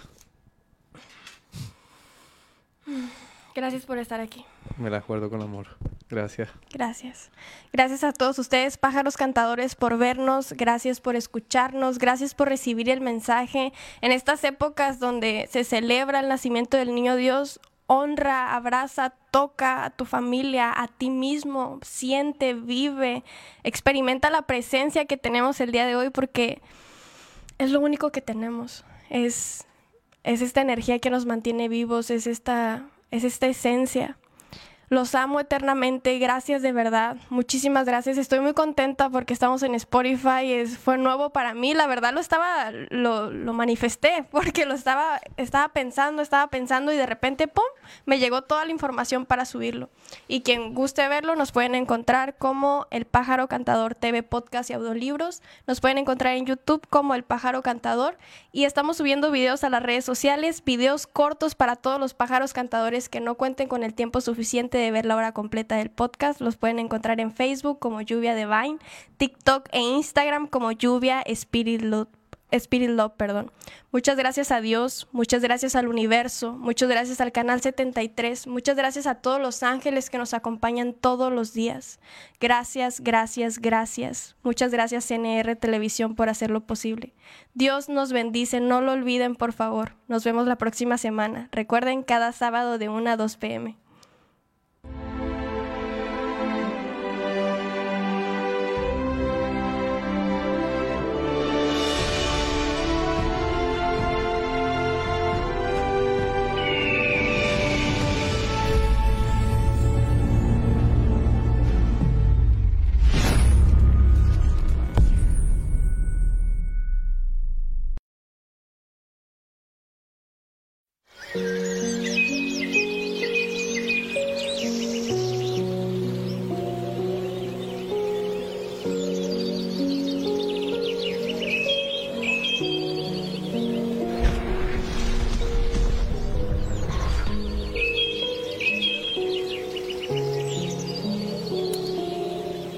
Gracias por estar aquí. Me las guardo con amor. Gracias. Gracias. Gracias a todos ustedes, pájaros cantadores, por vernos. Gracias por escucharnos. Gracias por recibir el mensaje. En estas épocas donde se celebra el nacimiento del niño Dios, honra, abraza, toca a tu familia, a ti mismo. Siente, vive, experimenta la presencia que tenemos el día de hoy porque es lo único que tenemos. Es, es esta energía que nos mantiene vivos, es esta, es esta esencia. Los amo eternamente, gracias de verdad, muchísimas gracias. Estoy muy contenta porque estamos en Spotify, es, fue nuevo para mí, la verdad lo estaba, lo, lo manifesté porque lo estaba, estaba pensando, estaba pensando y de repente, ¡pum!, me llegó toda la información para subirlo. Y quien guste verlo nos pueden encontrar como El Pájaro Cantador TV Podcast y Audiolibros, nos pueden encontrar en YouTube como El Pájaro Cantador y estamos subiendo videos a las redes sociales, videos cortos para todos los pájaros cantadores que no cuenten con el tiempo suficiente de ver la hora completa del podcast. Los pueden encontrar en Facebook como Lluvia Divine, TikTok e Instagram como Lluvia Spirit Love. Spirit Love, perdón. Muchas gracias a Dios, muchas gracias al universo, muchas gracias al canal 73, muchas gracias a todos los ángeles que nos acompañan todos los días. Gracias, gracias, gracias. Muchas gracias CNR Televisión por hacerlo posible. Dios nos bendice, no lo olviden por favor. Nos vemos la próxima semana. Recuerden cada sábado de 1 a 2 pm.